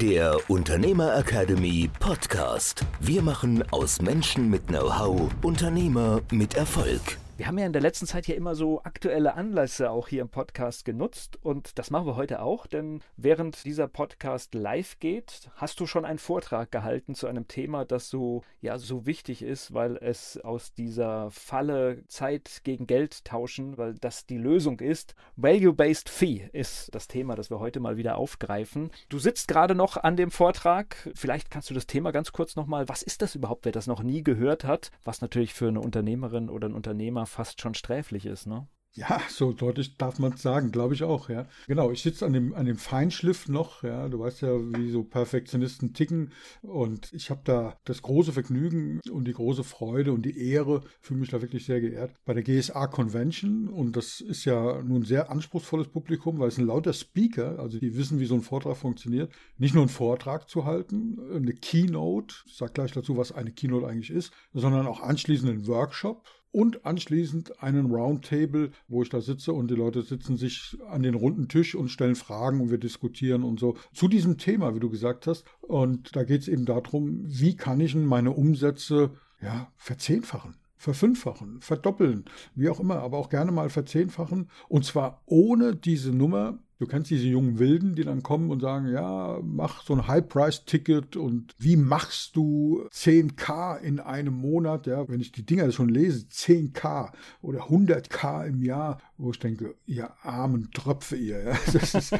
der Unternehmer Academy Podcast. Wir machen aus Menschen mit Know-how Unternehmer mit Erfolg. Wir haben ja in der letzten Zeit hier immer so aktuelle Anlässe auch hier im Podcast genutzt und das machen wir heute auch, denn während dieser Podcast live geht, hast du schon einen Vortrag gehalten zu einem Thema, das so ja so wichtig ist, weil es aus dieser Falle Zeit gegen Geld tauschen, weil das die Lösung ist. Value-based Fee ist das Thema, das wir heute mal wieder aufgreifen. Du sitzt gerade noch an dem Vortrag. Vielleicht kannst du das Thema ganz kurz nochmal, was ist das überhaupt, wer das noch nie gehört hat, was natürlich für eine Unternehmerin oder einen Unternehmer fast schon sträflich ist, ne? Ja, so deutlich darf man es sagen, glaube ich auch, ja. Genau, ich sitze an dem, an dem Feinschliff noch, ja. Du weißt ja, wie so Perfektionisten ticken. Und ich habe da das große Vergnügen und die große Freude und die Ehre, fühle mich da wirklich sehr geehrt, bei der GSA Convention. Und das ist ja nun ein sehr anspruchsvolles Publikum, weil es ein lauter Speaker, also die wissen, wie so ein Vortrag funktioniert, nicht nur einen Vortrag zu halten, eine Keynote, ich sage gleich dazu, was eine Keynote eigentlich ist, sondern auch anschließend einen Workshop und anschließend einen Roundtable, wo ich da sitze und die Leute sitzen sich an den runden Tisch und stellen Fragen und wir diskutieren und so zu diesem Thema, wie du gesagt hast. Und da geht es eben darum, wie kann ich meine Umsätze ja, verzehnfachen verfünffachen, verdoppeln, wie auch immer, aber auch gerne mal verzehnfachen. Und zwar ohne diese Nummer Du kennst diese jungen Wilden, die dann kommen und sagen, ja, mach so ein High-Price-Ticket und wie machst du 10k in einem Monat? Ja, wenn ich die Dinger schon lese, 10k oder 100k im Jahr, wo ich denke, ihr armen Tröpfe ihr. Ja, ist,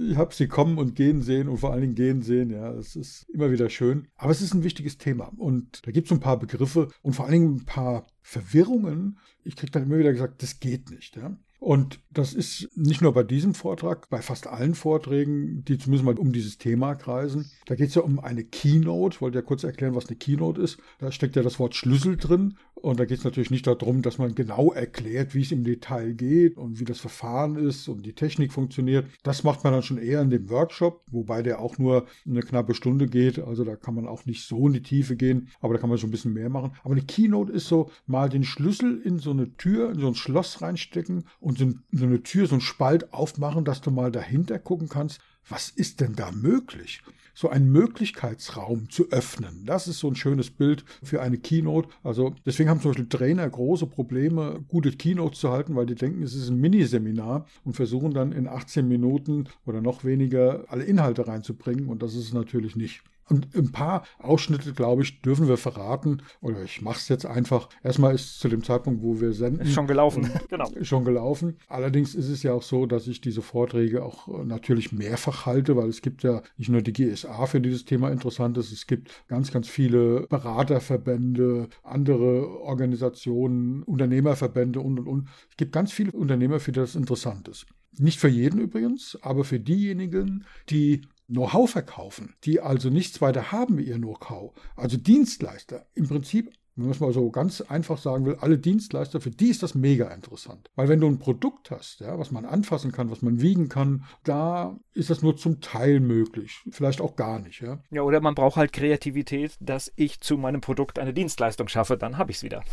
ich habe sie kommen und gehen sehen und vor allen Dingen gehen sehen. Ja, es ist immer wieder schön. Aber es ist ein wichtiges Thema und da gibt es ein paar Begriffe und vor allen Dingen ein paar Verwirrungen. Ich kriege dann immer wieder gesagt, das geht nicht. Ja. Und das ist nicht nur bei diesem Vortrag, bei fast allen Vorträgen, die zumindest mal um dieses Thema kreisen. Da geht es ja um eine Keynote. Ich wollte ja kurz erklären, was eine Keynote ist. Da steckt ja das Wort Schlüssel drin. Und da geht es natürlich nicht darum, dass man genau erklärt, wie es im Detail geht und wie das Verfahren ist und die Technik funktioniert. Das macht man dann schon eher in dem Workshop, wobei der auch nur eine knappe Stunde geht. Also da kann man auch nicht so in die Tiefe gehen, aber da kann man schon ein bisschen mehr machen. Aber eine Keynote ist so, mal den Schlüssel in so eine Tür, in so ein Schloss reinstecken und so, eine Tür, so ein Spalt aufmachen, dass du mal dahinter gucken kannst, was ist denn da möglich? So einen Möglichkeitsraum zu öffnen. Das ist so ein schönes Bild für eine Keynote. Also deswegen haben zum Beispiel Trainer große Probleme, gute Keynotes zu halten, weil die denken, es ist ein Miniseminar und versuchen dann in 18 Minuten oder noch weniger alle Inhalte reinzubringen. Und das ist es natürlich nicht. Und ein paar Ausschnitte, glaube ich, dürfen wir verraten. Oder ich mache es jetzt einfach. Erstmal ist zu dem Zeitpunkt, wo wir senden. Ist schon gelaufen, genau. Schon gelaufen. Allerdings ist es ja auch so, dass ich diese Vorträge auch äh, natürlich mehrfach halte, weil es gibt ja nicht nur die GSA für dieses Thema interessant ist. Es gibt ganz, ganz viele Beraterverbände, andere Organisationen, Unternehmerverbände und, und, und. Es gibt ganz viele Unternehmer, für die das interessant ist. Nicht für jeden übrigens, aber für diejenigen, die Know-how verkaufen, die also nichts weiter haben wie ihr Know-how, also Dienstleister, im Prinzip wenn man es mal so ganz einfach sagen will, alle Dienstleister, für die ist das mega interessant. Weil wenn du ein Produkt hast, ja, was man anfassen kann, was man wiegen kann, da ist das nur zum Teil möglich. Vielleicht auch gar nicht. Ja, ja oder man braucht halt Kreativität, dass ich zu meinem Produkt eine Dienstleistung schaffe, dann habe ich es wieder.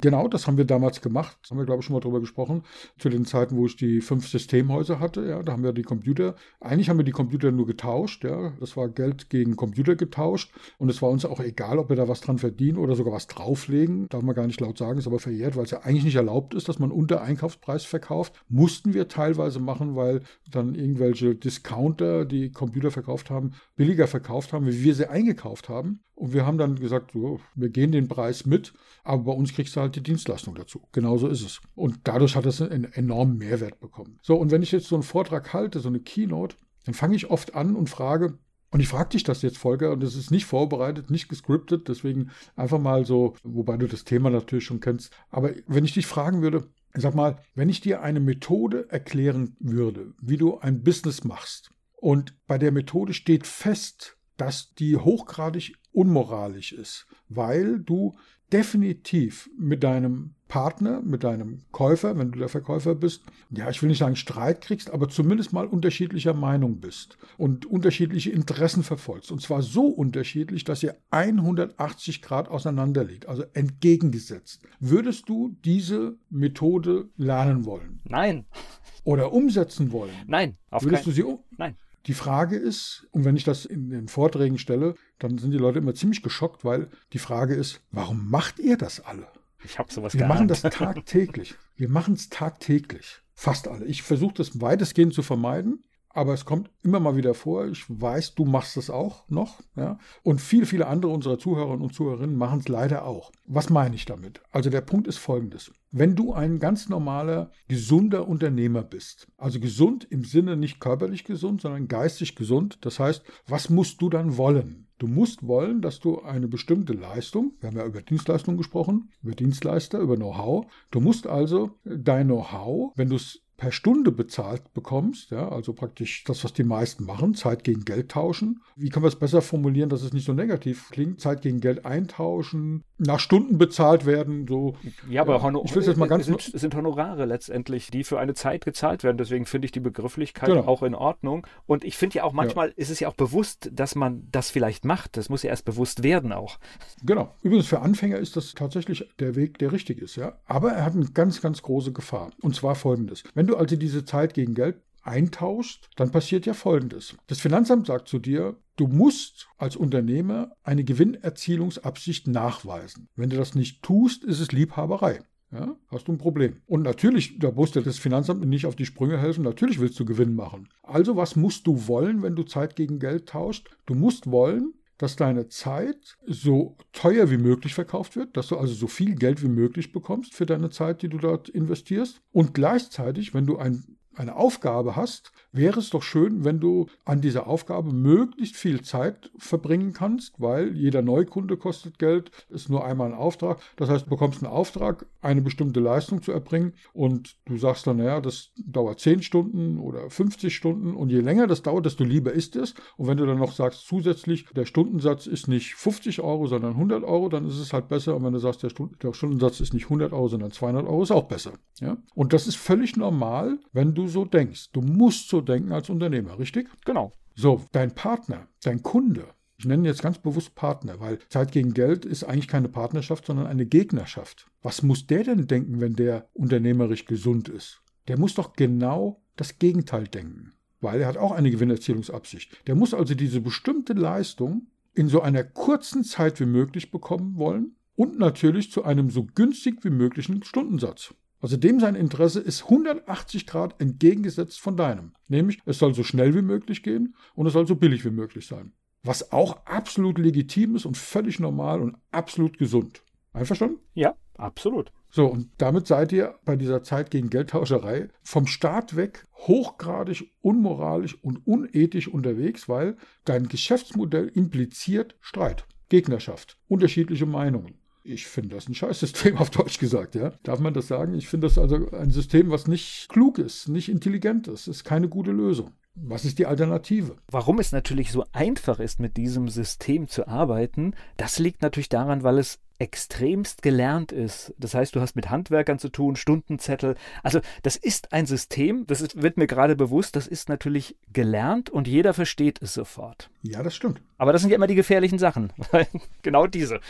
Genau, das haben wir damals gemacht. Das haben wir, glaube ich, schon mal drüber gesprochen. Zu den Zeiten, wo ich die fünf Systemhäuser hatte, ja, da haben wir die Computer. Eigentlich haben wir die Computer nur getauscht, ja. Das war Geld gegen Computer getauscht. Und es war uns auch egal, ob wir da was dran verdienen oder sogar was drauflegen. Darf man gar nicht laut sagen, ist aber verjährt, weil es ja eigentlich nicht erlaubt ist, dass man unter Einkaufspreis verkauft. Mussten wir teilweise machen, weil dann irgendwelche Discounter, die Computer verkauft haben, billiger verkauft haben, wie wir sie eingekauft haben. Und wir haben dann gesagt, so, wir gehen den Preis mit, aber bei uns kriegst du halt die Dienstleistung dazu. Genauso ist es. Und dadurch hat es einen enormen Mehrwert bekommen. So, und wenn ich jetzt so einen Vortrag halte, so eine Keynote, dann fange ich oft an und frage, und ich frage dich das jetzt, Volker, und das ist nicht vorbereitet, nicht gescriptet, deswegen einfach mal so, wobei du das Thema natürlich schon kennst. Aber wenn ich dich fragen würde, sag mal, wenn ich dir eine Methode erklären würde, wie du ein Business machst, und bei der Methode steht fest, dass die hochgradig unmoralisch ist, weil du definitiv mit deinem Partner, mit deinem Käufer, wenn du der Verkäufer bist, ja, ich will nicht sagen Streit kriegst, aber zumindest mal unterschiedlicher Meinung bist und unterschiedliche Interessen verfolgst. Und zwar so unterschiedlich, dass ihr 180 Grad auseinander liegt, also entgegengesetzt. Würdest du diese Methode lernen wollen? Nein. Oder umsetzen wollen? Nein, auf Würdest kein... du sie um? Nein. Die Frage ist, und wenn ich das in den Vorträgen stelle, dann sind die Leute immer ziemlich geschockt, weil die Frage ist, warum macht ihr das alle? Ich habe sowas Wir machen das tagtäglich. Wir machen es tagtäglich. Fast alle. Ich versuche das weitestgehend zu vermeiden, aber es kommt immer mal wieder vor. Ich weiß, du machst es auch noch. Ja? Und viele, viele andere unserer Zuhörerinnen und Zuhörerinnen machen es leider auch. Was meine ich damit? Also der Punkt ist folgendes. Wenn du ein ganz normaler, gesunder Unternehmer bist, also gesund im Sinne nicht körperlich gesund, sondern geistig gesund, das heißt, was musst du dann wollen? Du musst wollen, dass du eine bestimmte Leistung, wir haben ja über Dienstleistung gesprochen, über Dienstleister, über Know-how, du musst also dein Know-how, wenn du es per Stunde bezahlt bekommst, ja, also praktisch das, was die meisten machen, Zeit gegen Geld tauschen. Wie kann man es besser formulieren, dass es nicht so negativ klingt? Zeit gegen Geld eintauschen, nach Stunden bezahlt werden, so. Ja, aber ja, ich will jetzt mal ganz sind, sind Honorare letztendlich, die für eine Zeit gezahlt werden. Deswegen finde ich die Begrifflichkeit genau. auch in Ordnung. Und ich finde ja auch manchmal ja. ist es ja auch bewusst, dass man das vielleicht macht. Das muss ja erst bewusst werden auch. Genau. Übrigens für Anfänger ist das tatsächlich der Weg, der richtig ist, ja. Aber er hat eine ganz, ganz große Gefahr. Und zwar folgendes. Wenn du also diese Zeit gegen Geld eintauscht, dann passiert ja Folgendes. Das Finanzamt sagt zu dir, du musst als Unternehmer eine Gewinnerzielungsabsicht nachweisen. Wenn du das nicht tust, ist es Liebhaberei. Ja, hast du ein Problem. Und natürlich, da muss dir das Finanzamt nicht auf die Sprünge helfen, natürlich willst du Gewinn machen. Also was musst du wollen, wenn du Zeit gegen Geld tauscht? Du musst wollen, dass deine Zeit so teuer wie möglich verkauft wird, dass du also so viel Geld wie möglich bekommst für deine Zeit, die du dort investierst. Und gleichzeitig, wenn du ein eine Aufgabe hast, wäre es doch schön, wenn du an dieser Aufgabe möglichst viel Zeit verbringen kannst, weil jeder Neukunde kostet Geld, ist nur einmal ein Auftrag. Das heißt, du bekommst einen Auftrag, eine bestimmte Leistung zu erbringen und du sagst dann, naja, das dauert 10 Stunden oder 50 Stunden und je länger das dauert, desto lieber ist es. Und wenn du dann noch sagst, zusätzlich, der Stundensatz ist nicht 50 Euro, sondern 100 Euro, dann ist es halt besser. Und wenn du sagst, der, Stund der Stundensatz ist nicht 100 Euro, sondern 200 Euro, ist auch besser. Ja? Und das ist völlig normal, wenn du so denkst. Du musst so denken als Unternehmer, richtig? Genau. So, dein Partner, dein Kunde, ich nenne jetzt ganz bewusst Partner, weil Zeit gegen Geld ist eigentlich keine Partnerschaft, sondern eine Gegnerschaft. Was muss der denn denken, wenn der unternehmerisch gesund ist? Der muss doch genau das Gegenteil denken, weil er hat auch eine Gewinnerzielungsabsicht. Der muss also diese bestimmte Leistung in so einer kurzen Zeit wie möglich bekommen wollen und natürlich zu einem so günstig wie möglichen Stundensatz. Also dem sein Interesse ist 180 Grad entgegengesetzt von deinem. Nämlich, es soll so schnell wie möglich gehen und es soll so billig wie möglich sein. Was auch absolut legitim ist und völlig normal und absolut gesund. Einverstanden? Ja, absolut. So, und damit seid ihr bei dieser Zeit gegen Geldtauscherei vom Start weg hochgradig unmoralisch und unethisch unterwegs, weil dein Geschäftsmodell impliziert Streit, Gegnerschaft, unterschiedliche Meinungen. Ich finde das ein Scheißsystem, auf Deutsch gesagt, ja. Darf man das sagen? Ich finde das also ein System, was nicht klug ist, nicht intelligent ist, ist keine gute Lösung. Was ist die Alternative? Warum es natürlich so einfach ist, mit diesem System zu arbeiten, das liegt natürlich daran, weil es extremst gelernt ist. Das heißt, du hast mit Handwerkern zu tun, Stundenzettel. Also das ist ein System, das ist, wird mir gerade bewusst, das ist natürlich gelernt und jeder versteht es sofort. Ja, das stimmt. Aber das sind ja immer die gefährlichen Sachen. genau diese.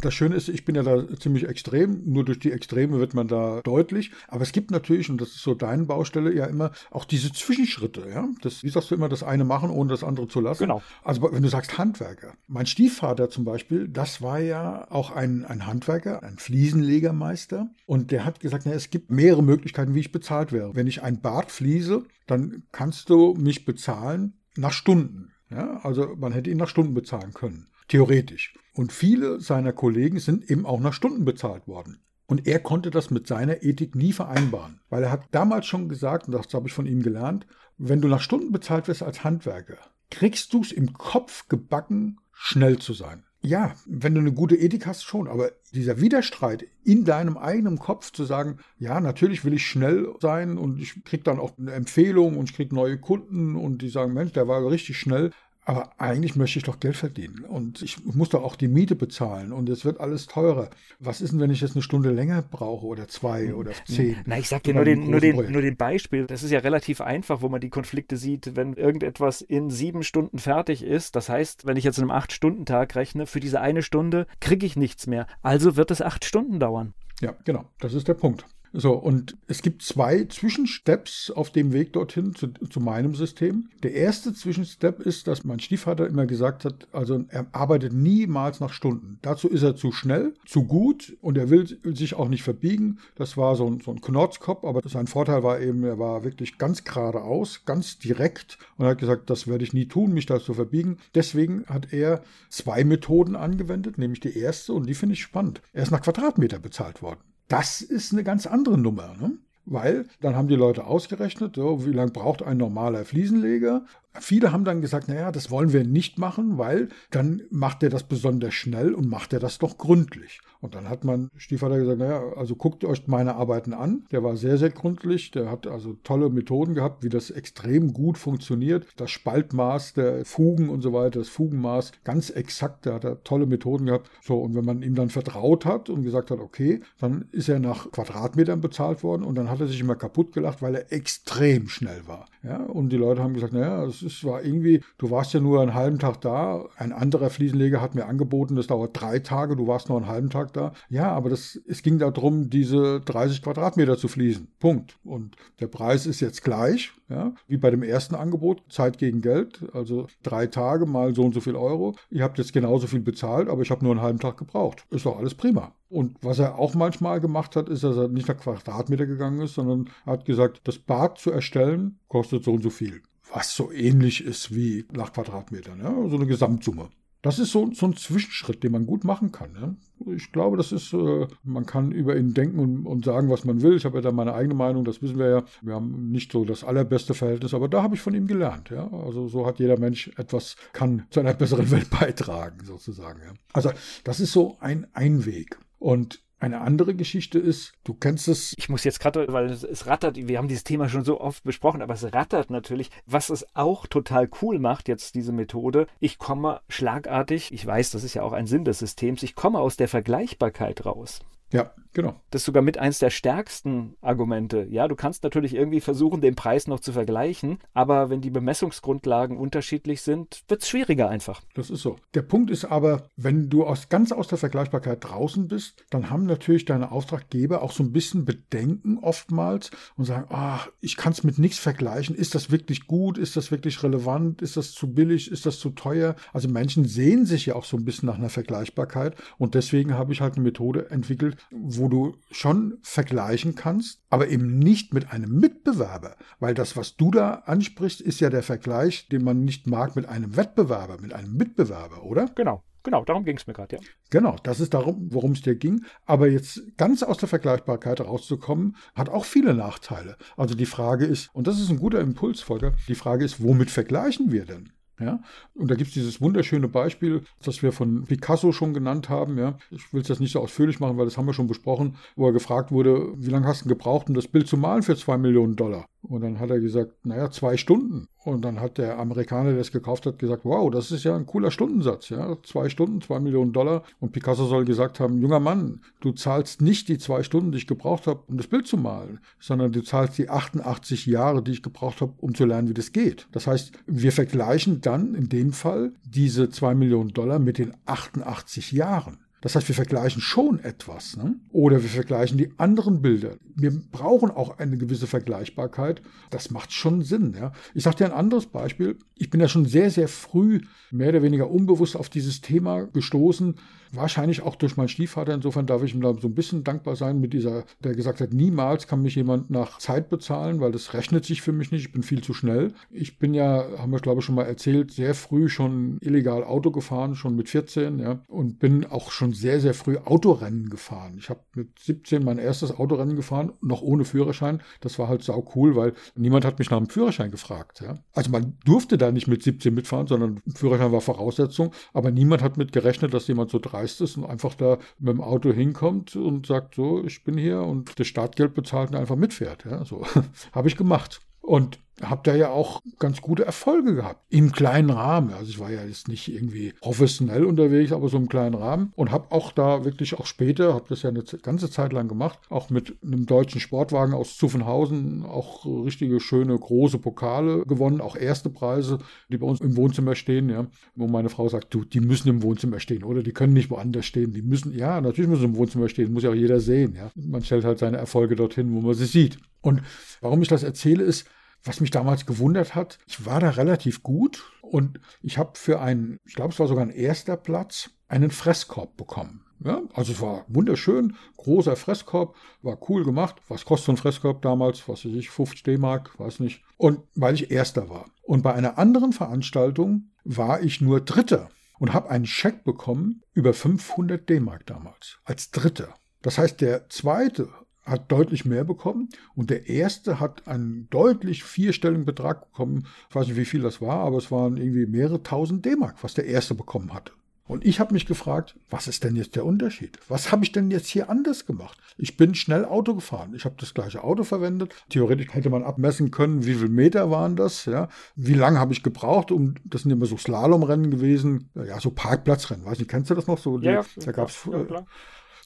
Das Schöne ist, ich bin ja da ziemlich extrem. Nur durch die Extreme wird man da deutlich. Aber es gibt natürlich, und das ist so deine Baustelle, ja immer auch diese Zwischenschritte. Ja? Das, wie sagst du immer, das eine machen, ohne das andere zu lassen? Genau. Also wenn du sagst Handwerker. Mein Stiefvater zum Beispiel, das war ja auch ein, ein Handwerker, ein Fliesenlegermeister. Und der hat gesagt, na, es gibt mehrere Möglichkeiten, wie ich bezahlt wäre. Wenn ich ein Bad fließe, dann kannst du mich bezahlen nach Stunden. Ja, also man hätte ihn nach Stunden bezahlen können, theoretisch. Und viele seiner Kollegen sind eben auch nach Stunden bezahlt worden. Und er konnte das mit seiner Ethik nie vereinbaren, weil er hat damals schon gesagt, und das habe ich von ihm gelernt, wenn du nach Stunden bezahlt wirst als Handwerker, kriegst du es im Kopf gebacken, schnell zu sein. Ja, wenn du eine gute Ethik hast, schon. Aber dieser Widerstreit in deinem eigenen Kopf zu sagen, ja, natürlich will ich schnell sein und ich kriege dann auch eine Empfehlung und ich kriege neue Kunden und die sagen, Mensch, der war richtig schnell. Aber eigentlich möchte ich doch Geld verdienen und ich muss doch auch die Miete bezahlen und es wird alles teurer. Was ist denn, wenn ich jetzt eine Stunde länger brauche oder zwei oder zehn? Na, ich sag dir nur den, nur, den, nur den Beispiel. Das ist ja relativ einfach, wo man die Konflikte sieht, wenn irgendetwas in sieben Stunden fertig ist. Das heißt, wenn ich jetzt in einem Acht-Stunden-Tag rechne, für diese eine Stunde kriege ich nichts mehr. Also wird es acht Stunden dauern. Ja, genau. Das ist der Punkt. So, und es gibt zwei Zwischensteps auf dem Weg dorthin zu, zu, meinem System. Der erste Zwischenstep ist, dass mein Stiefvater immer gesagt hat, also er arbeitet niemals nach Stunden. Dazu ist er zu schnell, zu gut und er will sich auch nicht verbiegen. Das war so ein, so ein Knorzkopf, aber sein Vorteil war eben, er war wirklich ganz geradeaus, ganz direkt und hat gesagt, das werde ich nie tun, mich da zu verbiegen. Deswegen hat er zwei Methoden angewendet, nämlich die erste und die finde ich spannend. Er ist nach Quadratmeter bezahlt worden. Das ist eine ganz andere Nummer. Ne? Weil dann haben die Leute ausgerechnet, so, wie lange braucht ein normaler Fliesenleger Viele haben dann gesagt, naja, das wollen wir nicht machen, weil dann macht er das besonders schnell und macht er das doch gründlich. Und dann hat mein Stiefvater gesagt, naja, also guckt euch meine Arbeiten an. Der war sehr, sehr gründlich. Der hat also tolle Methoden gehabt, wie das extrem gut funktioniert. Das Spaltmaß der Fugen und so weiter, das Fugenmaß, ganz exakt. Da hat er tolle Methoden gehabt. So, und wenn man ihm dann vertraut hat und gesagt hat, okay, dann ist er nach Quadratmetern bezahlt worden und dann hat er sich immer kaputt gelacht, weil er extrem schnell war. Ja, und die Leute haben gesagt, naja, es es war irgendwie, du warst ja nur einen halben Tag da. Ein anderer Fliesenleger hat mir angeboten, das dauert drei Tage, du warst nur einen halben Tag da. Ja, aber das, es ging darum, diese 30 Quadratmeter zu fließen. Punkt. Und der Preis ist jetzt gleich, ja, wie bei dem ersten Angebot, Zeit gegen Geld. Also drei Tage mal so und so viel Euro. Ihr habt jetzt genauso viel bezahlt, aber ich habe nur einen halben Tag gebraucht. Ist doch alles prima. Und was er auch manchmal gemacht hat, ist, dass er nicht nach Quadratmeter gegangen ist, sondern hat gesagt, das Bad zu erstellen kostet so und so viel was so ähnlich ist wie nach Quadratmetern, ja? so eine Gesamtsumme. Das ist so, so ein Zwischenschritt, den man gut machen kann. Ja? Ich glaube, das ist, äh, man kann über ihn denken und, und, sagen, was man will. Ich habe ja da meine eigene Meinung, das wissen wir ja. Wir haben nicht so das allerbeste Verhältnis, aber da habe ich von ihm gelernt. Ja? Also so hat jeder Mensch etwas, kann zu einer besseren Welt beitragen, sozusagen. Ja? Also das ist so ein Einweg. Und eine andere Geschichte ist, du kennst es. Ich muss jetzt gerade, weil es, es, rattert, wir haben dieses Thema schon so oft besprochen, aber es rattert natürlich. Was es auch total cool macht, jetzt diese Methode, ich komme schlagartig, ich weiß, das ist ja auch ein Sinn des Systems, ich komme aus der Vergleichbarkeit raus. Ja, genau. Das ist sogar mit eins der stärksten Argumente. Ja, du kannst natürlich irgendwie versuchen, den Preis noch zu vergleichen, aber wenn die Bemessungsgrundlagen unterschiedlich sind, wird es schwieriger einfach. Das ist so. Der Punkt ist aber, wenn du aus, ganz aus der Vergleichbarkeit draußen bist, dann haben natürlich deine Auftraggeber auch so ein bisschen Bedenken oftmals und sagen, ach, ich kann es mit nichts vergleichen. Ist das wirklich gut? Ist das wirklich relevant? Ist das zu billig? Ist das zu teuer? Also Menschen sehen sich ja auch so ein bisschen nach einer Vergleichbarkeit und deswegen habe ich halt eine Methode entwickelt, wo du schon vergleichen kannst, aber eben nicht mit einem Mitbewerber, weil das, was du da ansprichst, ist ja der Vergleich, den man nicht mag mit einem Wettbewerber, mit einem Mitbewerber, oder? Genau. Genau, darum ging es mir gerade, ja. Genau, das ist darum, worum es dir ging. Aber jetzt ganz aus der Vergleichbarkeit rauszukommen, hat auch viele Nachteile. Also die Frage ist, und das ist ein guter Impuls, Volker, die Frage ist, womit vergleichen wir denn? Ja? Und da gibt es dieses wunderschöne Beispiel, das wir von Picasso schon genannt haben. Ja? Ich will es jetzt nicht so ausführlich machen, weil das haben wir schon besprochen, wo er gefragt wurde, wie lange hast du gebraucht, um das Bild zu malen für zwei Millionen Dollar? Und dann hat er gesagt, naja, zwei Stunden. Und dann hat der Amerikaner, der es gekauft hat, gesagt, wow, das ist ja ein cooler Stundensatz, ja. Zwei Stunden, zwei Millionen Dollar. Und Picasso soll gesagt haben, junger Mann, du zahlst nicht die zwei Stunden, die ich gebraucht habe, um das Bild zu malen, sondern du zahlst die 88 Jahre, die ich gebraucht habe, um zu lernen, wie das geht. Das heißt, wir vergleichen dann in dem Fall diese zwei Millionen Dollar mit den 88 Jahren. Das heißt, wir vergleichen schon etwas. Ne? Oder wir vergleichen die anderen Bilder. Wir brauchen auch eine gewisse Vergleichbarkeit. Das macht schon Sinn. Ja? Ich sage dir ein anderes Beispiel. Ich bin ja schon sehr, sehr früh mehr oder weniger unbewusst auf dieses Thema gestoßen. Wahrscheinlich auch durch meinen Stiefvater. Insofern darf ich ihm da so ein bisschen dankbar sein mit dieser, der gesagt hat, niemals kann mich jemand nach Zeit bezahlen, weil das rechnet sich für mich nicht. Ich bin viel zu schnell. Ich bin ja, haben wir glaube ich schon mal erzählt, sehr früh schon illegal Auto gefahren, schon mit 14, ja, und bin auch schon sehr, sehr früh Autorennen gefahren. Ich habe mit 17 mein erstes Autorennen gefahren, noch ohne Führerschein. Das war halt sau cool, weil niemand hat mich nach dem Führerschein gefragt. Ja. Also man durfte da nicht mit 17 mitfahren, sondern Führerschein war Voraussetzung. Aber niemand hat mit gerechnet, dass jemand so dreist ist und einfach da mit dem Auto hinkommt und sagt, so, ich bin hier und das Startgeld bezahlt und einfach mitfährt. Ja. So habe ich gemacht. Und habe da ja auch ganz gute Erfolge gehabt. Im kleinen Rahmen. Also ich war ja jetzt nicht irgendwie professionell unterwegs, aber so im kleinen Rahmen. Und habe auch da wirklich auch später, habe das ja eine ganze Zeit lang gemacht, auch mit einem deutschen Sportwagen aus Zuffenhausen auch richtige schöne große Pokale gewonnen, auch erste Preise, die bei uns im Wohnzimmer stehen, ja. Wo meine Frau sagt, du, die müssen im Wohnzimmer stehen oder die können nicht woanders stehen. Die müssen, ja, natürlich müssen sie im Wohnzimmer stehen, muss ja auch jeder sehen, ja. Man stellt halt seine Erfolge dorthin, wo man sie sieht. Und warum ich das erzähle, ist, was mich damals gewundert hat, ich war da relativ gut und ich habe für einen, ich glaube, es war sogar ein erster Platz, einen Fresskorb bekommen. Ja, also es war wunderschön, großer Fresskorb, war cool gemacht. Was kostet so ein Fresskorb damals? Was weiß ich, 50 D-Mark, weiß nicht. Und weil ich Erster war. Und bei einer anderen Veranstaltung war ich nur Dritter und habe einen Scheck bekommen über 500 D-Mark damals, als Dritter. Das heißt, der zweite hat deutlich mehr bekommen und der erste hat einen deutlich vierstelligen Betrag bekommen. Ich weiß nicht, wie viel das war, aber es waren irgendwie mehrere tausend D-Mark, was der erste bekommen hatte. Und ich habe mich gefragt, was ist denn jetzt der Unterschied? Was habe ich denn jetzt hier anders gemacht? Ich bin schnell Auto gefahren. Ich habe das gleiche Auto verwendet. Theoretisch hätte man abmessen können, wie viele Meter waren das, ja? Wie lange habe ich gebraucht, um das sind immer so Slalomrennen gewesen, ja, so Parkplatzrennen. Weiß nicht, kennst du das noch so? Ja, da gab es ja,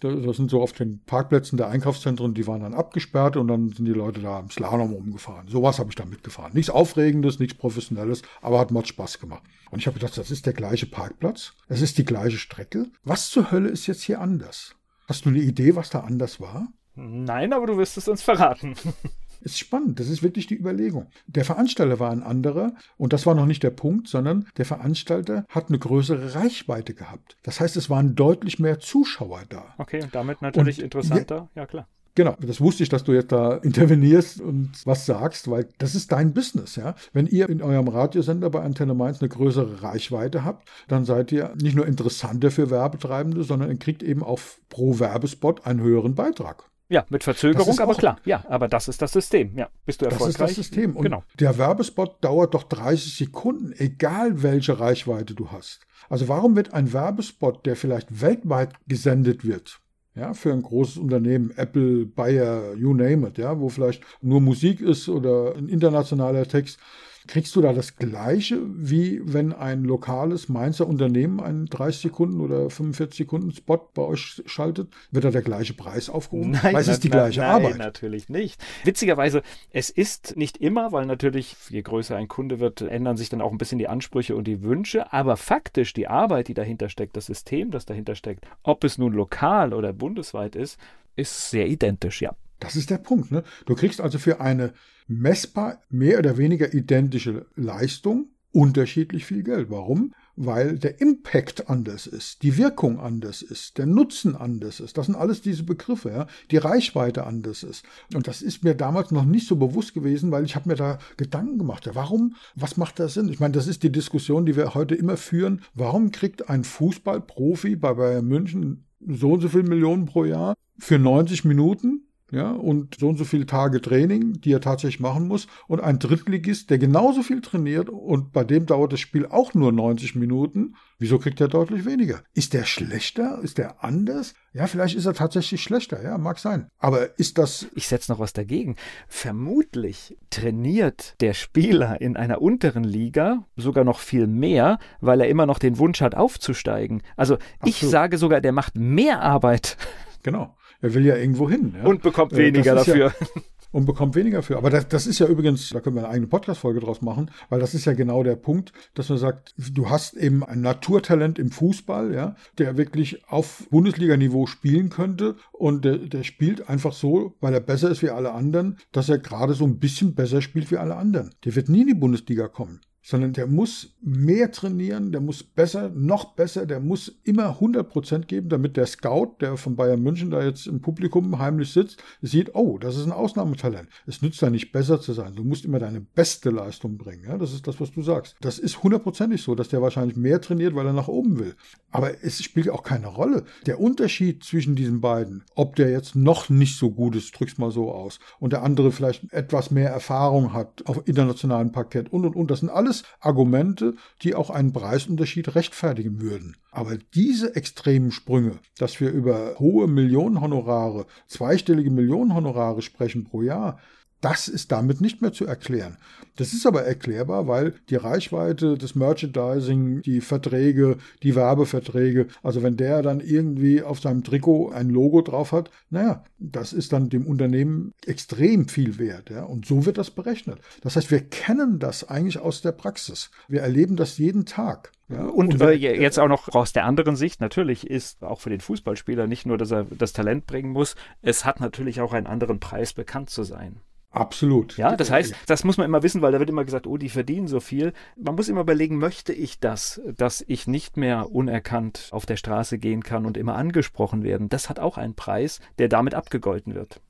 das sind so auf den Parkplätzen der Einkaufszentren, die waren dann abgesperrt und dann sind die Leute da im Slalom rumgefahren. Sowas habe ich da mitgefahren. Nichts Aufregendes, nichts Professionelles, aber hat Mod Spaß gemacht. Und ich habe gedacht, das ist der gleiche Parkplatz, es ist die gleiche Strecke. Was zur Hölle ist jetzt hier anders? Hast du eine Idee, was da anders war? Nein, aber du wirst es uns verraten. Ist spannend, das ist wirklich die Überlegung. Der Veranstalter war ein anderer und das war noch nicht der Punkt, sondern der Veranstalter hat eine größere Reichweite gehabt. Das heißt, es waren deutlich mehr Zuschauer da. Okay, und damit natürlich und interessanter, ja, ja klar. Genau, das wusste ich, dass du jetzt da intervenierst und was sagst, weil das ist dein Business, ja. Wenn ihr in eurem Radiosender bei Antenne Mainz eine größere Reichweite habt, dann seid ihr nicht nur interessanter für Werbetreibende, sondern ihr kriegt eben auch pro Werbespot einen höheren Beitrag. Ja, mit Verzögerung, aber klar. Ja, aber das ist das System. Ja, bist du erfolgreich? Das ist das System. Und genau. der Werbespot dauert doch 30 Sekunden, egal welche Reichweite du hast. Also warum wird ein Werbespot, der vielleicht weltweit gesendet wird, ja, für ein großes Unternehmen, Apple, Bayer, you name it, ja, wo vielleicht nur Musik ist oder ein internationaler Text, Kriegst du da das Gleiche, wie wenn ein lokales Mainzer Unternehmen einen 30 Sekunden oder 45 Sekunden Spot bei euch schaltet? Wird da der gleiche Preis aufgerufen? Nein, weil es ist die gleiche nein, Arbeit. Nein, natürlich nicht. Witzigerweise, es ist nicht immer, weil natürlich, je größer ein Kunde wird, ändern sich dann auch ein bisschen die Ansprüche und die Wünsche. Aber faktisch die Arbeit, die dahinter steckt, das System, das dahinter steckt, ob es nun lokal oder bundesweit ist, ist sehr identisch, ja. Das ist der Punkt. Ne? Du kriegst also für eine messbar mehr oder weniger identische Leistung unterschiedlich viel Geld. Warum? Weil der Impact anders ist, die Wirkung anders ist, der Nutzen anders ist. Das sind alles diese Begriffe, ja? die Reichweite anders ist. Und das ist mir damals noch nicht so bewusst gewesen, weil ich habe mir da Gedanken gemacht. Ja, warum? Was macht das Sinn? Ich meine, das ist die Diskussion, die wir heute immer führen. Warum kriegt ein Fußballprofi bei Bayern München so und so viele Millionen pro Jahr für 90 Minuten ja, und so und so viele Tage Training, die er tatsächlich machen muss, und ein Drittligist, der genauso viel trainiert und bei dem dauert das Spiel auch nur 90 Minuten. Wieso kriegt er deutlich weniger? Ist der schlechter? Ist der anders? Ja, vielleicht ist er tatsächlich schlechter, ja, mag sein. Aber ist das. Ich setze noch was dagegen. Vermutlich trainiert der Spieler in einer unteren Liga sogar noch viel mehr, weil er immer noch den Wunsch hat, aufzusteigen. Also ich so. sage sogar, der macht mehr Arbeit. Genau. Er will ja irgendwo hin. Ja? Und bekommt äh, weniger dafür. Ja, und bekommt weniger für. Aber das, das ist ja übrigens, da können wir eine eigene Podcast-Folge draus machen, weil das ist ja genau der Punkt, dass man sagt, du hast eben ein Naturtalent im Fußball, ja, der wirklich auf Bundesliga-Niveau spielen könnte und der, der spielt einfach so, weil er besser ist wie alle anderen, dass er gerade so ein bisschen besser spielt wie alle anderen. Der wird nie in die Bundesliga kommen. Sondern der muss mehr trainieren, der muss besser, noch besser, der muss immer 100% geben, damit der Scout, der von Bayern München da jetzt im Publikum heimlich sitzt, sieht, oh, das ist ein Ausnahmetalent. Es nützt da nicht besser zu sein. Du musst immer deine beste Leistung bringen. Ja? Das ist das, was du sagst. Das ist hundertprozentig so, dass der wahrscheinlich mehr trainiert, weil er nach oben will. Aber es spielt auch keine Rolle. Der Unterschied zwischen diesen beiden, ob der jetzt noch nicht so gut ist, drück's mal so aus, und der andere vielleicht etwas mehr Erfahrung hat auf internationalen Parkett und und und, das sind alles Argumente, die auch einen Preisunterschied rechtfertigen würden. Aber diese extremen Sprünge, dass wir über hohe Millionenhonorare, zweistellige Millionenhonorare sprechen pro Jahr, das ist damit nicht mehr zu erklären. Das ist aber erklärbar, weil die Reichweite des Merchandising, die Verträge, die Werbeverträge, also wenn der dann irgendwie auf seinem Trikot ein Logo drauf hat, naja, das ist dann dem Unternehmen extrem viel wert. Ja? Und so wird das berechnet. Das heißt, wir kennen das eigentlich aus der Praxis. Wir erleben das jeden Tag. Ja, und, und äh, jetzt auch noch aus der anderen Sicht, natürlich ist auch für den Fußballspieler nicht nur, dass er das Talent bringen muss, es hat natürlich auch einen anderen Preis, bekannt zu sein. Absolut. Ja, das heißt, das muss man immer wissen, weil da wird immer gesagt, oh, die verdienen so viel. Man muss immer überlegen, möchte ich das, dass ich nicht mehr unerkannt auf der Straße gehen kann und immer angesprochen werden? Das hat auch einen Preis, der damit abgegolten wird.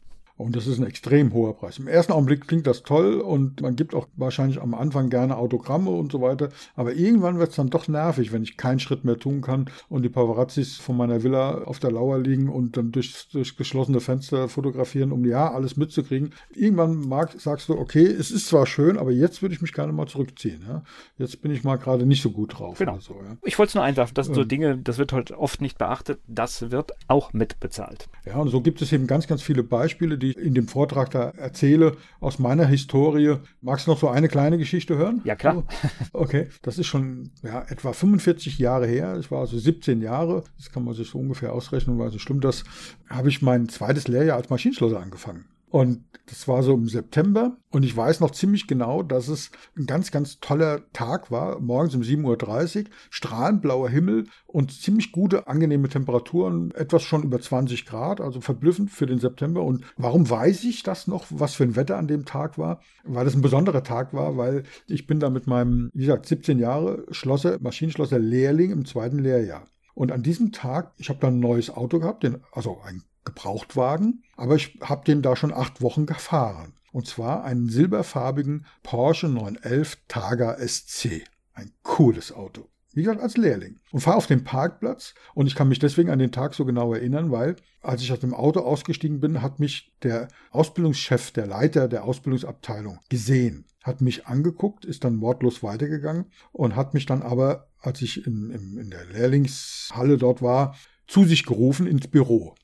Und das ist ein extrem hoher Preis. Im ersten Augenblick klingt das toll und man gibt auch wahrscheinlich am Anfang gerne Autogramme und so weiter. Aber irgendwann wird es dann doch nervig, wenn ich keinen Schritt mehr tun kann und die Paparazzis von meiner Villa auf der Lauer liegen und dann durch, durch geschlossene Fenster fotografieren, um ja alles mitzukriegen. Irgendwann mag, sagst du, okay, es ist zwar schön, aber jetzt würde ich mich gerne mal zurückziehen. Ja? Jetzt bin ich mal gerade nicht so gut drauf. Genau. So, ja? Ich wollte es nur einwerfen, das sind so ähm. Dinge, das wird heute oft nicht beachtet, das wird auch mitbezahlt. Ja, und so gibt es eben ganz, ganz viele Beispiele, die ich in dem Vortrag da erzähle aus meiner Historie. Magst du noch so eine kleine Geschichte hören? Ja, klar. Okay, das ist schon ja, etwa 45 Jahre her. Ich war also 17 Jahre. Das kann man sich so ungefähr ausrechnen, also stimmt das. Habe ich mein zweites Lehrjahr als Maschinenschlosser angefangen. Und das war so im September. Und ich weiß noch ziemlich genau, dass es ein ganz, ganz toller Tag war. Morgens um 7.30 Uhr, strahlend blauer Himmel und ziemlich gute, angenehme Temperaturen. Etwas schon über 20 Grad, also verblüffend für den September. Und warum weiß ich das noch, was für ein Wetter an dem Tag war? Weil es ein besonderer Tag war, weil ich bin da mit meinem, wie gesagt, 17 Jahre Schlosser, Maschinenschlosser Lehrling im zweiten Lehrjahr. Und an diesem Tag, ich habe dann ein neues Auto gehabt, den, also ein Gebrauchtwagen, aber ich habe den da schon acht Wochen gefahren. Und zwar einen silberfarbigen Porsche 911 Targa SC. Ein cooles Auto. Wie gesagt, als Lehrling. Und fahre auf den Parkplatz. Und ich kann mich deswegen an den Tag so genau erinnern, weil als ich aus dem Auto ausgestiegen bin, hat mich der Ausbildungschef, der Leiter der Ausbildungsabteilung gesehen. Hat mich angeguckt, ist dann wortlos weitergegangen und hat mich dann aber, als ich in, in, in der Lehrlingshalle dort war, zu sich gerufen ins Büro.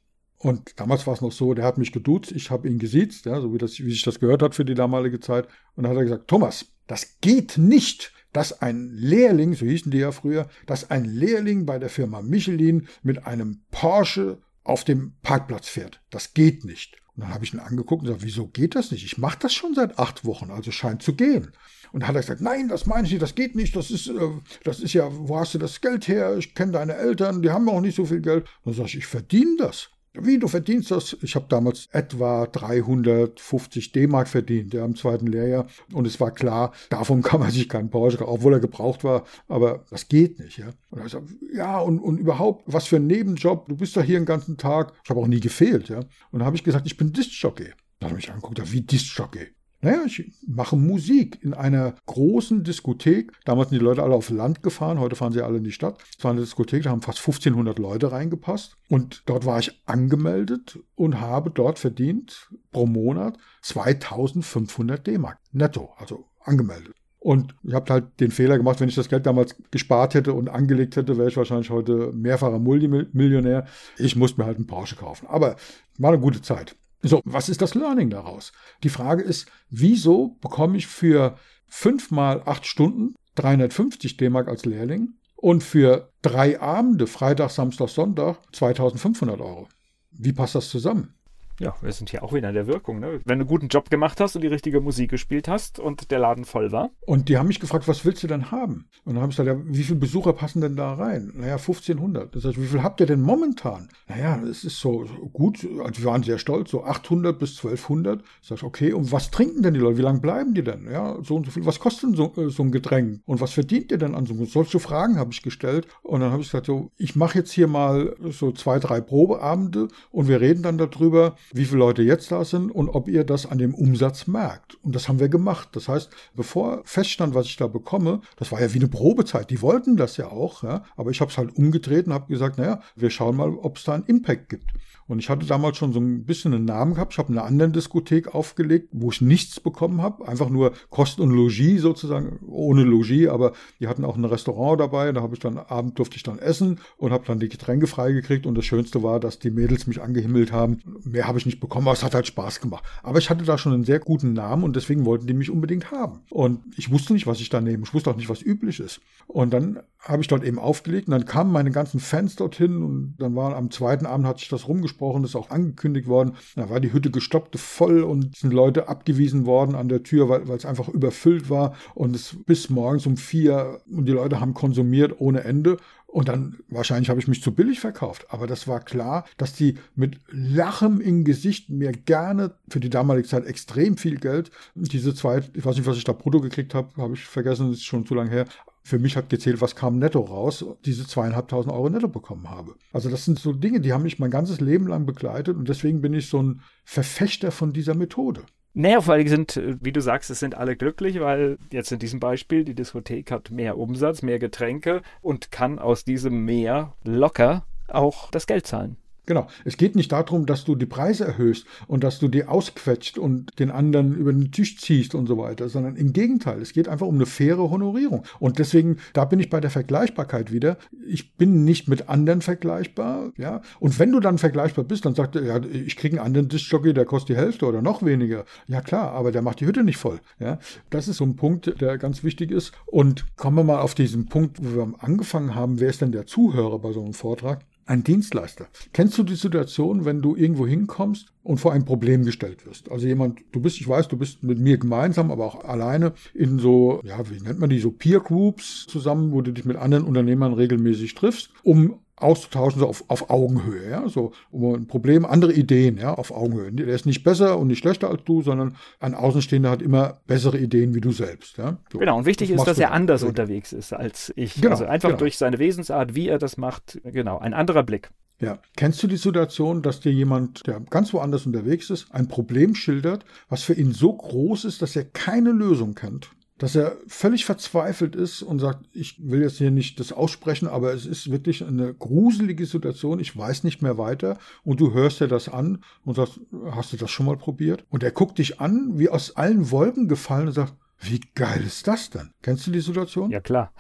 Und damals war es noch so, der hat mich geduzt, ich habe ihn gesiezt, ja, so wie, das, wie sich das gehört hat für die damalige Zeit. Und dann hat er gesagt, Thomas, das geht nicht, dass ein Lehrling, so hießen die ja früher, dass ein Lehrling bei der Firma Michelin mit einem Porsche auf dem Parkplatz fährt. Das geht nicht. Und dann habe ich ihn angeguckt und gesagt, wieso geht das nicht? Ich mache das schon seit acht Wochen, also scheint zu gehen. Und dann hat er gesagt, nein, das meine ich nicht, das geht nicht, das ist, äh, das ist ja, wo hast du das Geld her? Ich kenne deine Eltern, die haben auch nicht so viel Geld. Dann sage ich, ich verdiene das. Wie, du verdienst das? Ich habe damals etwa 350 D-Mark verdient ja, im zweiten Lehrjahr. Und es war klar, davon kann man sich keinen Porsche kaufen, obwohl er gebraucht war. Aber das geht nicht. Ja, und sagt, ja und, und überhaupt, was für ein Nebenjob. Du bist da hier den ganzen Tag. Ich habe auch nie gefehlt. Ja, Und dann habe ich gesagt, ich bin Disc-Jockey. Dann habe ich angeguckt, wie Disc-Jockey. Naja, ich mache Musik in einer großen Diskothek. Damals sind die Leute alle auf Land gefahren, heute fahren sie alle in die Stadt. Es war eine Diskothek, da haben fast 1500 Leute reingepasst. Und dort war ich angemeldet und habe dort verdient pro Monat 2500 D-Mark netto, also angemeldet. Und ich habe halt den Fehler gemacht, wenn ich das Geld damals gespart hätte und angelegt hätte, wäre ich wahrscheinlich heute mehrfacher Multimillionär. Ich musste mir halt einen Porsche kaufen. Aber war eine gute Zeit. So, was ist das Learning daraus? Die Frage ist, wieso bekomme ich für fünf mal acht Stunden 350 D-Mark als Lehrling und für drei Abende, Freitag, Samstag, Sonntag, 2500 Euro? Wie passt das zusammen? Ja, wir sind hier auch wieder in der Wirkung. Ne? Wenn du einen guten Job gemacht hast und die richtige Musik gespielt hast und der Laden voll war. Und die haben mich gefragt, was willst du denn haben? Und dann habe ich gesagt, ja, wie viele Besucher passen denn da rein? Naja, 1500. Das heißt, wie viel habt ihr denn momentan? Naja, es ist so gut, also wir waren sehr stolz, so 800 bis 1200. Sag ich, okay, und was trinken denn die Leute? Wie lange bleiben die denn? Ja, so und so viel. Was kostet denn so, äh, so ein Getränk? Und was verdient ihr denn an so Solche Fragen habe ich gestellt. Und dann habe ich gesagt, so, ich mache jetzt hier mal so zwei, drei Probeabende und wir reden dann darüber, wie viele Leute jetzt da sind und ob ihr das an dem Umsatz merkt. Und das haben wir gemacht. Das heißt, bevor feststand, was ich da bekomme, das war ja wie eine Probezeit. Die wollten das ja auch, ja. Aber ich habe es halt umgedreht und habe gesagt, naja, wir schauen mal, ob es da einen Impact gibt. Und ich hatte damals schon so ein bisschen einen Namen gehabt. Ich habe eine andere Diskothek aufgelegt, wo ich nichts bekommen habe. Einfach nur Kost und Logis sozusagen, ohne Logis, aber die hatten auch ein Restaurant dabei. Da habe ich dann, Abend durfte ich dann essen und habe dann die Getränke freigekriegt. Und das Schönste war, dass die Mädels mich angehimmelt haben. Mehr habe ich nicht bekommen, aber es hat halt Spaß gemacht. Aber ich hatte da schon einen sehr guten Namen und deswegen wollten die mich unbedingt haben. Und ich wusste nicht, was ich da nehme. Ich wusste auch nicht, was üblich ist. Und dann habe ich dort eben aufgelegt und dann kamen meine ganzen Fans dorthin und dann war am zweiten Abend hat sich das rumgesprochen, das ist auch angekündigt worden. Da war die Hütte gestoppt voll und sind Leute abgewiesen worden an der Tür, weil, es einfach überfüllt war und es bis morgens um vier und die Leute haben konsumiert ohne Ende. Und dann wahrscheinlich habe ich mich zu billig verkauft. Aber das war klar, dass die mit Lachen im Gesicht mir gerne für die damalige Zeit extrem viel Geld, diese zwei, ich weiß nicht, was ich da brutto gekriegt habe, habe ich vergessen, ist schon zu lange her, für mich hat gezählt, was kam netto raus, diese zweieinhalbtausend Euro netto bekommen habe. Also das sind so Dinge, die haben mich mein ganzes Leben lang begleitet und deswegen bin ich so ein Verfechter von dieser Methode. Naja, vor allem sind, wie du sagst, es sind alle glücklich, weil jetzt in diesem Beispiel die Diskothek hat mehr Umsatz, mehr Getränke und kann aus diesem mehr locker auch das Geld zahlen. Genau. Es geht nicht darum, dass du die Preise erhöhst und dass du die ausquetscht und den anderen über den Tisch ziehst und so weiter, sondern im Gegenteil. Es geht einfach um eine faire Honorierung. Und deswegen, da bin ich bei der Vergleichbarkeit wieder. Ich bin nicht mit anderen vergleichbar, ja. Und wenn du dann vergleichbar bist, dann sagt er, ja, ich kriege einen anderen Diskjockey, der kostet die Hälfte oder noch weniger. Ja, klar, aber der macht die Hütte nicht voll, ja. Das ist so ein Punkt, der ganz wichtig ist. Und kommen wir mal auf diesen Punkt, wo wir angefangen haben, wer ist denn der Zuhörer bei so einem Vortrag? Ein Dienstleister. Kennst du die Situation, wenn du irgendwo hinkommst und vor ein Problem gestellt wirst? Also jemand, du bist, ich weiß, du bist mit mir gemeinsam, aber auch alleine in so, ja, wie nennt man die, so Peer Groups zusammen, wo du dich mit anderen Unternehmern regelmäßig triffst, um auszutauschen, so auf, auf Augenhöhe, ja, so um ein Problem, andere Ideen, ja, auf Augenhöhe. Der ist nicht besser und nicht schlechter als du, sondern ein Außenstehender hat immer bessere Ideen wie du selbst, ja. So, genau, und wichtig das ist, dass er anders ja. unterwegs ist als ich. Genau, also einfach genau. durch seine Wesensart, wie er das macht, genau, ein anderer Blick. Ja. Kennst du die Situation, dass dir jemand, der ganz woanders unterwegs ist, ein Problem schildert, was für ihn so groß ist, dass er keine Lösung kennt? Dass er völlig verzweifelt ist und sagt, ich will jetzt hier nicht das aussprechen, aber es ist wirklich eine gruselige Situation, ich weiß nicht mehr weiter und du hörst dir das an und sagst, hast du das schon mal probiert? Und er guckt dich an, wie aus allen Wolken gefallen und sagt, wie geil ist das denn? Kennst du die Situation? Ja, klar.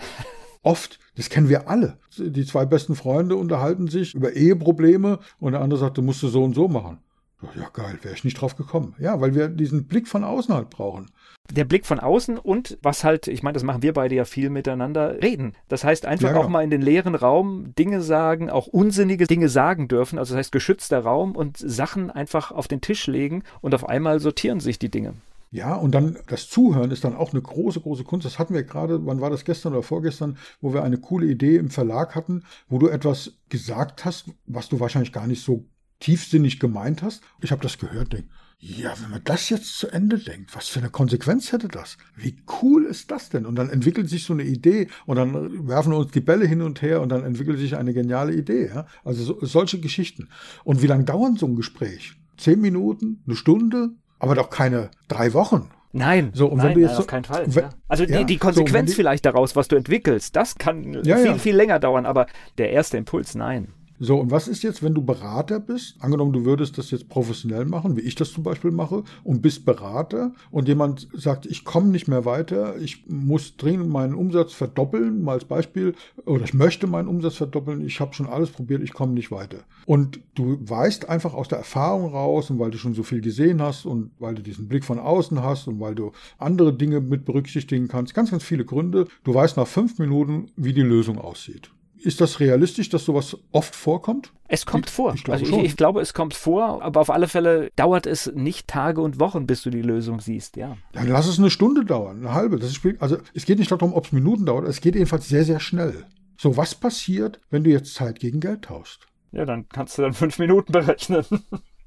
Oft, das kennen wir alle. Die zwei besten Freunde unterhalten sich über Eheprobleme und der andere sagt, du musst es so und so machen. Ja, geil, wäre ich nicht drauf gekommen. Ja, weil wir diesen Blick von außen halt brauchen. Der Blick von außen und was halt, ich meine, das machen wir beide ja viel miteinander, reden. Das heißt einfach ja, genau. auch mal in den leeren Raum Dinge sagen, auch unsinnige Dinge sagen dürfen. Also das heißt geschützter Raum und Sachen einfach auf den Tisch legen und auf einmal sortieren sich die Dinge. Ja, und dann das Zuhören ist dann auch eine große, große Kunst. Das hatten wir gerade, wann war das gestern oder vorgestern, wo wir eine coole Idee im Verlag hatten, wo du etwas gesagt hast, was du wahrscheinlich gar nicht so tiefsinnig gemeint hast. Ich habe das gehört, denke, ja, wenn man das jetzt zu Ende denkt, was für eine Konsequenz hätte das? Wie cool ist das denn? Und dann entwickelt sich so eine Idee und dann werfen wir uns die Bälle hin und her und dann entwickelt sich eine geniale Idee. Ja? Also so, solche Geschichten. Und wie lange dauert so ein Gespräch? Zehn Minuten, eine Stunde, aber doch keine drei Wochen. Nein, so, und nein, wenn du jetzt nein, auf keinen Fall. Wenn, ja. Also ja, die, die, Konsequenz so, die, vielleicht daraus, was du entwickelst, das kann ja, viel, viel länger dauern, aber der erste Impuls, nein. So, und was ist jetzt, wenn du Berater bist? Angenommen, du würdest das jetzt professionell machen, wie ich das zum Beispiel mache, und bist Berater und jemand sagt, ich komme nicht mehr weiter, ich muss dringend meinen Umsatz verdoppeln, mal als Beispiel, oder ich möchte meinen Umsatz verdoppeln, ich habe schon alles probiert, ich komme nicht weiter. Und du weißt einfach aus der Erfahrung raus und weil du schon so viel gesehen hast und weil du diesen Blick von außen hast und weil du andere Dinge mit berücksichtigen kannst, ganz, ganz viele Gründe, du weißt nach fünf Minuten, wie die Lösung aussieht. Ist das realistisch, dass sowas oft vorkommt? Es kommt Ich- vor. ich glaube also ich, ich glaube, es kommt vor, aber auf alle Fälle dauert es nicht Tage und Wochen, bis du die Lösung siehst, ja. Dann lass es eine Stunde dauern, eine halbe. Das ist, also es geht nicht darum, ob es Minuten dauert, es geht jedenfalls sehr, sehr schnell. So, was passiert, wenn du jetzt Zeit gegen Geld tauschst? Ja, dann kannst du dann fünf Minuten berechnen.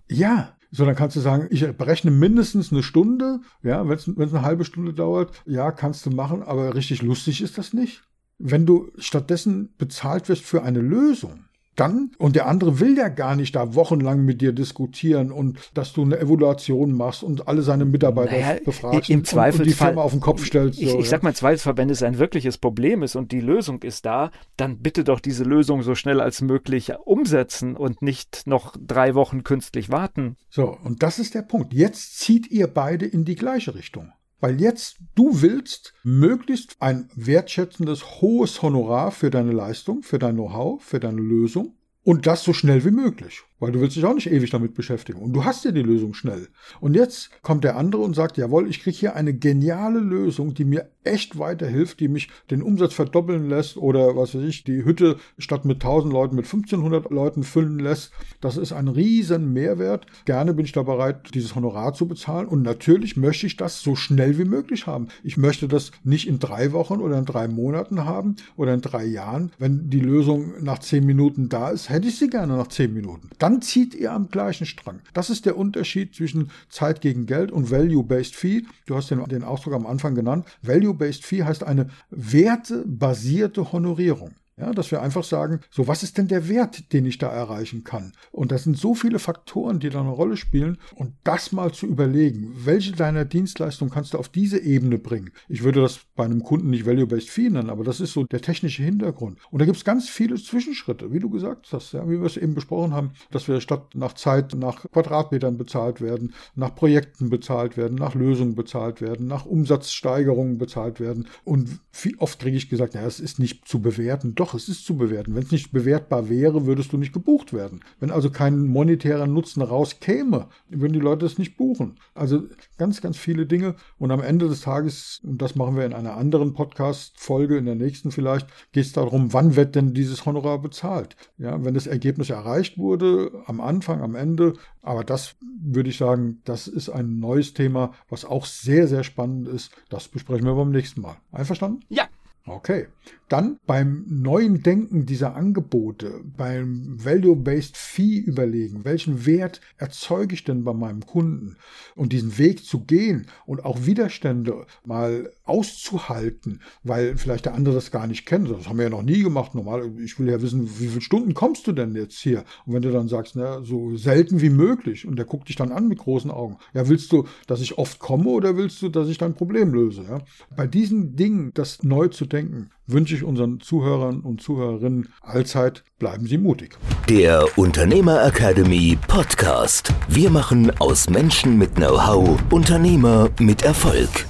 Ja, so dann kannst du sagen, ich berechne mindestens eine Stunde. Ja, wenn es eine halbe Stunde dauert, ja, kannst du machen, aber richtig lustig ist das nicht. Wenn du stattdessen bezahlt wirst für eine Lösung, dann, und der andere will ja gar nicht da wochenlang mit dir diskutieren und dass du eine Evaluation machst und alle seine Mitarbeiter Naja, befragst im und, und die Firma auf den Kopf stellst. Ich, so, ich ja. sag mal, Zweifelsfall, wenn es ein wirkliches Problem ist und die Lösung ist da, dann bitte doch diese Lösung so schnell als möglich umsetzen und nicht noch drei Wochen künstlich warten. So, und das ist der Punkt. Jetzt zieht ihr beide in die gleiche Richtung. Weil jetzt du willst möglichst ein wertschätzendes, hohes Honorar für deine Leistung, für dein Know-how, für deine Lösung und das so schnell wie möglich. Weil du willst dich auch nicht ewig damit beschäftigen. Und du hast ja die Lösung schnell. Und jetzt kommt der andere und sagt, jawohl, ich kriege hier eine geniale Lösung, die mir echt weiterhilft, die mich den Umsatz verdoppeln lässt oder was weiß ich, die Hütte statt mit 1000 Leuten mit 1500 Leuten füllen lässt. Das ist ein riesen Mehrwert. Gerne bin ich da bereit, dieses Honorar zu bezahlen. Und natürlich möchte ich das so schnell wie möglich haben. Ich möchte das nicht in drei Wochen oder in drei Monaten haben oder in drei Jahren. Wenn die Lösung nach zehn Minuten da ist, hätte ich sie gerne nach zehn Minuten. Dann zieht ihr am gleichen Strang. Das ist der Unterschied zwischen Zeit gegen Geld und Value-Based Fee. Du hast den, den Ausdruck am Anfang genannt. Value-Based Fee heißt eine wertebasierte Honorierung. Ja, dass wir einfach sagen, so was ist denn der Wert, den ich da erreichen kann? Und das sind so viele Faktoren, die da eine Rolle spielen. Und das mal zu überlegen, welche deiner Dienstleistungen kannst du auf diese Ebene bringen? Ich würde das bei einem Kunden nicht Value-Based Fee nennen, aber das ist so der technische Hintergrund. Und da gibt es ganz viele Zwischenschritte, wie du gesagt hast, ja, wie wir es eben besprochen haben, dass wir statt nach Zeit nach Quadratmetern bezahlt werden, nach Projekten bezahlt werden, nach Lösungen bezahlt werden, nach Umsatzsteigerungen bezahlt werden. Und viel, oft kriege ich gesagt, ja, es ist nicht zu bewerten. Doch, es ist zu bewerten. Wenn es nicht bewertbar wäre, würdest du nicht gebucht werden. Wenn also kein monetärer Nutzen rauskäme, würden die Leute es nicht buchen. Also ganz, ganz viele Dinge. Und am Ende des Tages, und das machen wir in einer anderen Podcast-Folge, in der nächsten vielleicht, geht es darum, wann wird denn dieses Honorar bezahlt? Ja, wenn das Ergebnis erreicht wurde, am Anfang, am Ende. Aber das würde ich sagen, das ist ein neues Thema, was auch sehr, sehr spannend ist. Das besprechen wir beim nächsten Mal. Einverstanden? Ja. Okay. Dann beim neuen Denken dieser Angebote, beim Value-Based Fee überlegen, welchen Wert erzeuge ich denn bei meinem Kunden und diesen Weg zu gehen und auch Widerstände mal auszuhalten, weil vielleicht der andere das gar nicht kennt. Das haben wir ja noch nie gemacht. Normal, ich will ja wissen, wie viele Stunden kommst du denn jetzt hier? Und wenn du dann sagst, na, so selten wie möglich und der guckt dich dann an mit großen Augen. Ja, willst du, dass ich oft komme oder willst du, dass ich dein Problem löse? Ja? Bei diesen Dingen, das neu zu denken, wünsche ich unseren Zuhörern und Zuhörerinnen allzeit, bleiben Sie mutig. Der Unternehmer Academy Podcast. Wir machen aus Menschen mit Know-how Unternehmer mit Erfolg.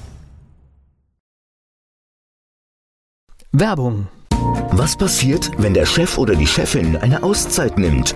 Werbung. Was passiert, wenn der Chef oder die Chefin eine Auszeit nimmt